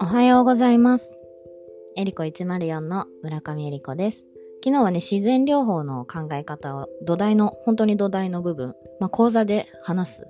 おはようございます。エリコ104の村上エリコです。昨日はね、自然療法の考え方を土台の、本当に土台の部分、まあ講座で話す、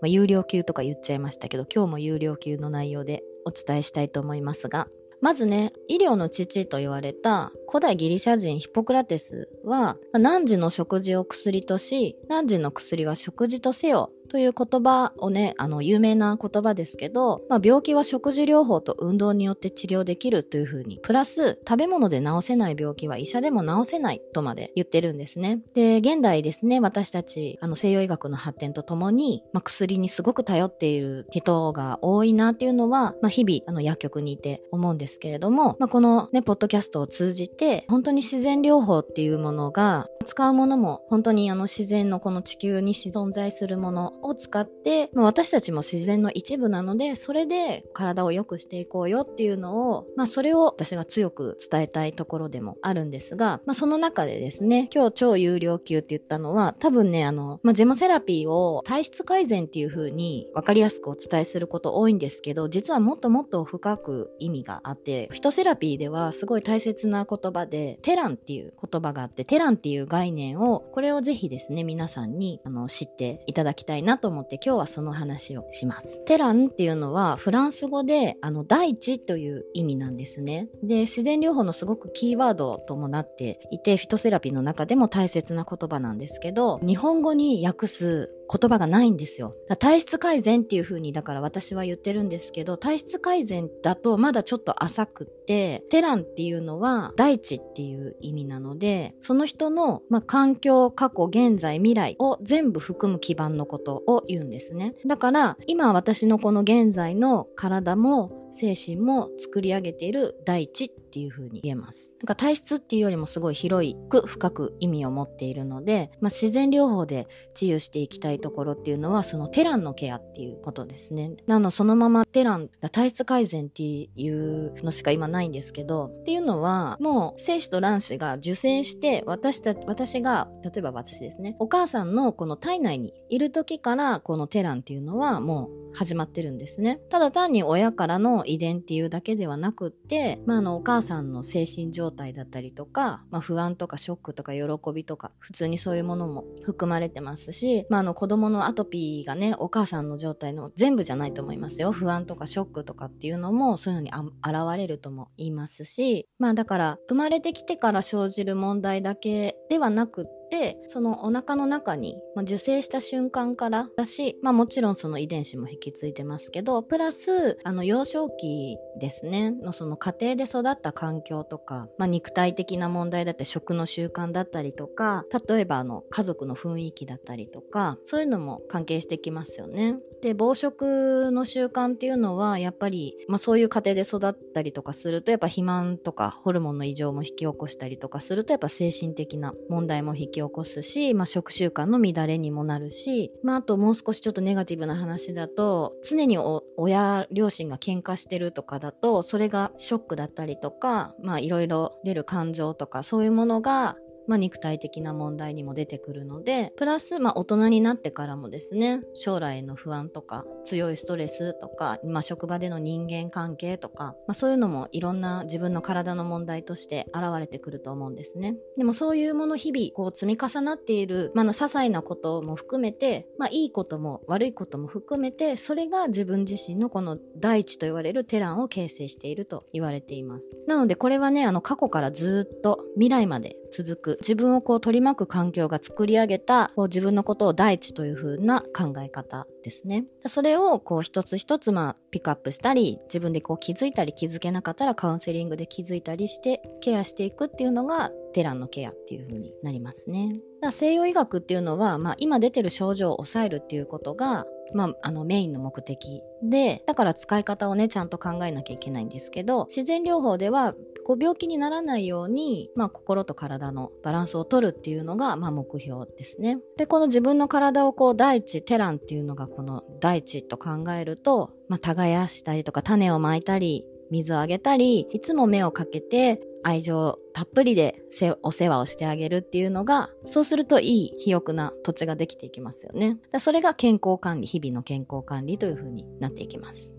まあ、有料級とか言っちゃいましたけど、今日も有料級の内容でお伝えしたいと思いますが、まずね、医療の父と言われた古代ギリシャ人ヒポクラテスは、何時の食事を薬とし、何時の薬は食事とせよという言葉をね、あの、有名な言葉ですけど、まあ、病気は食事療法と運動によって治療できるというふうに、プラス、食べ物で治せない病気は医者でも治せないとまで言ってるんですね。で、現代ですね、私たち、あの、西洋医学の発展とともに、まあ、薬にすごく頼っている人が多いなっていうのは、まあ、日々、あの、薬局にいて思うんですけれども、まあ、このね、ポッドキャストを通じて、本当に自然療法っていうものが、使うものも本当にあの自然のこの地球に存在するものを使って、まあ、私たちも自然の一部なので、それで体を良くしていこうよっていうのを、まあそれを私が強く伝えたいところでもあるんですが、まあその中でですね、今日超有料級って言ったのは、多分ね、あの、まあジェモセラピーを体質改善っていう風に分かりやすくお伝えすること多いんですけど、実はもっともっと深く意味があって、フィトセラピーではすごい大切な言葉で、テランっていう言葉があって、テランっていう概念を、これをぜひですね、皆さんにあの知っていただきたいななと思って今日はその話をします。テランっていうのはフランス語であの大地という意味なんですね。で、自然療法のすごくキーワードともなっていて、フィトセラピーの中でも大切な言葉なんですけど、日本語に訳す言葉がないんですよ。体質改善っていう風にだから私は言ってるんですけど、体質改善だとまだちょっと浅くって、テランっていうのは大地っていう意味なので、その人の、まあ、環境、過去、現在、未来を全部含む基盤のことを言うんですね。だから今私のこの現在の体も精神も作り上げている大地っっていう風に言えます。なんか体質っていうよりもすごい広く深く意味を持っているので、まあ、自然療法で治癒していきたいところっていうのはそのテランのケアっていうことですね。なのそのままテラン、体質改善っていうのしか今ないんですけど、っていうのはもう精子と卵子が受精して私た、私が、例えば私ですね、お母さんのこの体内にいる時からこのテランっていうのはもう始まってるんですね。ただ単に親からの遺伝っていうだけではなくって、まあ、あの、お母さんの精神状態だったりとか、まあ、不安とかショックとか喜びとか、普通にそういうものも含まれてますし、まあ、あの、子供のアトピーがね、お母さんの状態の全部じゃないと思いますよ。不安とかショックとかっていうのも、そういうのに現れるとも言いますし、まあ、だから、生まれてきてから生じる問題だけではなくって、で、そのお腹の中に、まあ、受精した瞬間からだし、まあもちろんその遺伝子も引き継いでますけど、プラス、あの幼少期ですね、のその家庭で育った環境とか、まあ肉体的な問題だって食の習慣だったりとか、例えばあの家族の雰囲気だったりとか、そういうのも関係してきますよね。で、暴食の習慣っていうのは、やっぱり、まあそういう家庭で育ったりとかすると、やっぱ肥満とかホルモンの異常も引き起こしたりとかすると、やっぱ精神的な問題も引き起こすし、まあ、食習慣の乱れにもなるし、まあ、あともう少しちょっとネガティブな話だと、常に親、両親が喧嘩してるとかだと、それがショックだったりとか、まあ、いろいろ出る感情とか、そういうものが、まあ、肉体的な問題にも出てくるので、プラス、まあ、大人になってからもですね、将来への不安とか、強いストレスとか、まあ、職場での人間関係とか、まあ、そういうのもいろんな自分の体の問題として現れてくると思うんですね。でもそういうもの日々、こう積み重なっている、まあ、の些細なことも含めて、まあ、いいことも悪いことも含めて、それが自分自身のこの大地と言われるテランを形成していると言われています。なのでこれはね、あの過去からずっと未来まで続く自分をこう取り巻く環境が作り上げたこう自分のことを大地という風な考え方ですね。それをこう一つ一つまあピックアップしたり自分でこう気づいたり気づけなかったらカウンセリングで気づいたりしてケアしていくっていうのがテランのケアっていう風になりますね。だ西洋医学っていうのは、まあ、今出てる症状を抑えるっていうことがまあ、あのメインの目的で、だから使い方をね、ちゃんと考えなきゃいけないんですけど、自然療法では、こう病気にならないように、まあ、心と体のバランスを取るっていうのが、まあ、目標ですね。で、この自分の体をこう、大地、テランっていうのがこの大地と考えると、まあ、耕したりとか種をまいたり、水をあげたり、いつも目をかけて愛情たっぷりでお世話をしてあげるっていうのが、そうするといい肥沃な土地ができていきますよね。それが健康管理、日々の健康管理という風になっていきます。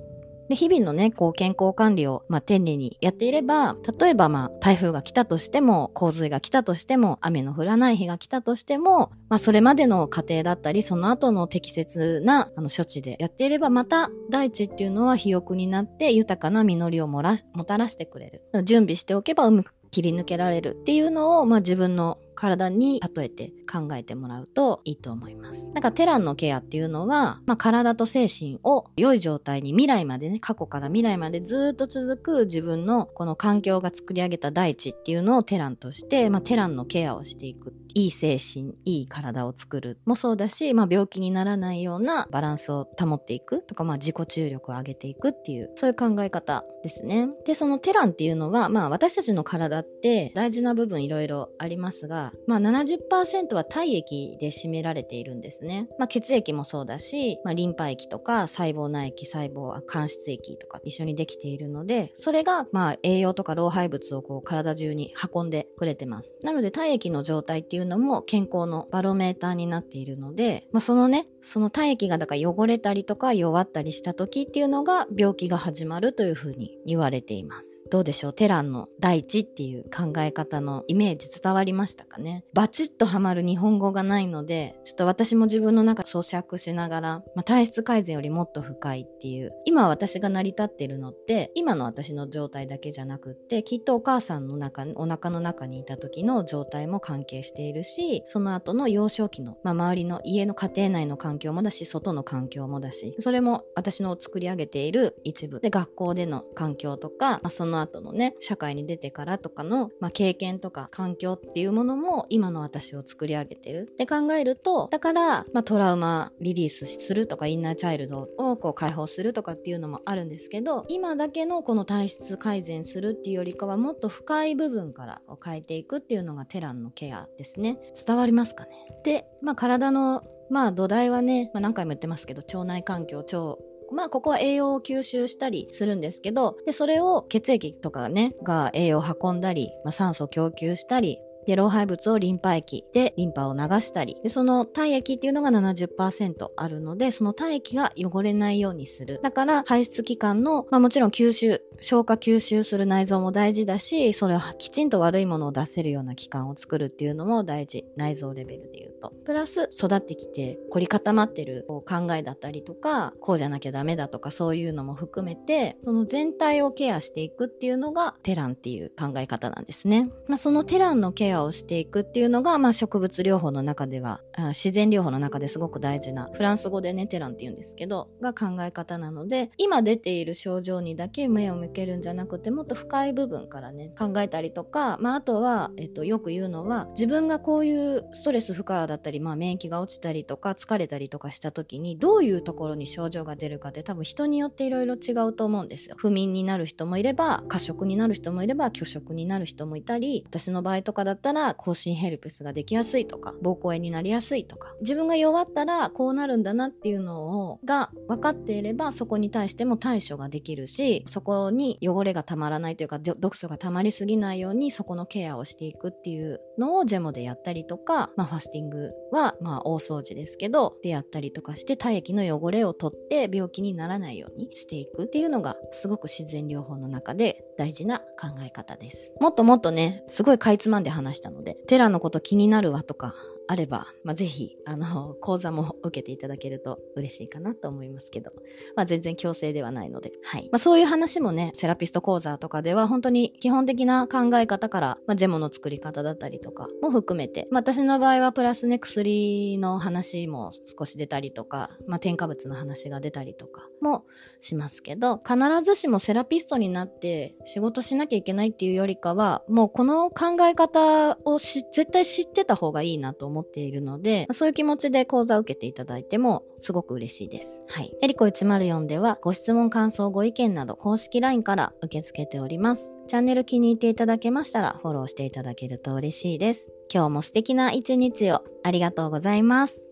で、日々のね、こう健康管理を、まあ、丁寧にやっていれば、例えばまあ、台風が来たとしても、洪水が来たとしても、雨の降らない日が来たとしても、まあ、それまでの過程だったり、その後の適切な、あの、処置でやっていれば、また、大地っていうのは肥沃になって、豊かな実りをもら、もたらしてくれる。準備しておけば、うむ切り抜けられるっていうのを、まあ、自分の体に例えて考えてもらうといいと思います。なんかテランのケアっていうのは、まあ、体と精神を良い状態に未来までね、過去から未来までずっと続く自分のこの環境が作り上げた大地っていうのをテランとして、まあ、テランのケアをしていく。いい精神、いい体を作るもそうだし、まあ、病気にならないようなバランスを保っていくとか、まあ、自己注力を上げていくっていう、そういう考え方ですね。で、そのテランっていうのは、まあ、私たちの体って大事な部分いろいろありますが、まあ70%は体液で占められているんですね。まあ血液もそうだし、まあリンパ液とか細胞内液、細胞間質液とか一緒にできているので、それがまあ栄養とか老廃物をこう体中に運んでくれてます。なので体液の状態っていうのも健康のバロメーターになっているので、まあそのね、その体液がだから汚れたりとか弱ったりした時っていうのが病気が始まるというふうに言われています。どうでしょう？テランの大地っていう考え方のイメージ伝わりましたかねバチッとハマる日本語がないので、ちょっと私も自分の中咀嚼しながら、まあ、体質改善よりもっと深いっていう、今私が成り立ってるのって、今の私の状態だけじゃなくって、きっとお母さんの中、お腹の中にいた時の状態も関係しているし、その後の幼少期の、まあ、周りの家の家庭内の環境もだし、外の環境もだし、それも私の作り上げている一部。で、学校での環境とか、まあ、その後のね、社会に出てからとかの、まあ、経験とか環境っていうものもも今の私を作り上げてるって考えると、だから、まあ、トラウマリリースするとか、インナーチャイルドをこう解放するとかっていうのもあるんですけど、今だけのこの体質改善するっていうよりかは、もっと深い部分から変えていくっていうのがテランのケアですね。伝わりますかね？で、まあ、体のまあ土台はね、まあ、何回も言ってますけど腸内環境腸まあ、ここは栄養を吸収したりするんですけど、で、それを血液とかね、が栄養を運んだり、まあ、酸素を供給したり、で、老廃物をリンパ液でリンパを流したり、でその体液っていうのが70%あるので、その体液が汚れないようにする。だから、排出器官の、まあもちろん吸収、消化吸収する内臓も大事だし、それをきちんと悪いものを出せるような器官を作るっていうのも大事。内臓レベルで言うと。プラス、育ってきて凝り固まってる考えだったりとか、こうじゃなきゃダメだとかそういうのも含めて、その全体をケアしていくっていうのがテランっていう考え方なんですね。まあそのテランのケアアをしていくっていうのが、まあ植物療法の中では、自然療法の中ですごく大事な、フランス語でね、テランって言うんですけど、が考え方なので、今出ている症状にだけ目を向けるんじゃなくて、もっと深い部分からね、考えたりとか、まああとは、えっと、よく言うのは、自分がこういうストレス負荷だったり、まあ免疫が落ちたりとか、疲れたりとかした時に、どういうところに症状が出るかって多分人によっていろいろ違うと思うんですよ。不眠になる人もいれば、過食になる人もいれば、拒食になる人もいたり、私の場合とかだったら、更新ヘルペスができやすいとか、膀胱炎になりやすいとか、自分が弱ったらこうなるんだなっていうのを、が分かっていれば、そこに対しても対処ができるし、そこに汚れがたまらないというか、毒素がたまりすぎないように、そこのケアをしていくっていうのをジェモでやったりとか、まあファスティングは、まあ大掃除ですけど、でやったりとかして体液の汚れを取って病気にならないようにしていくっていうのが、すごく自然療法の中で大事な考え方です。もっともっとね、すごいかいつまんで話したので、テラのこと気になるわとか、あれば、まあ、ぜひ、あの、講座も受けていただけると嬉しいかなと思いますけど、まあ、全然強制ではないので、はい。まあ、そういう話もね、セラピスト講座とかでは本当に基本的な考え方から、まあ、ジェモの作り方だったりとかも含めて、まあ、私の場合はプラスね、薬の話も少し出たりとか、まあ、添加物の話が出たりとかもしますけど、必ずしもセラピストになって仕事しなきゃいけないっていうよりかは、もうこの考え方を絶対知ってた方がいいなと思思っているので、そういう気持ちで講座を受けていただいてもすごく嬉しいです。はい。エリコ104ではご質問、感想、ご意見など公式 LINE から受け付けております。チャンネル気に入っていただけましたらフォローしていただけると嬉しいです。今日も素敵な一日をありがとうございます。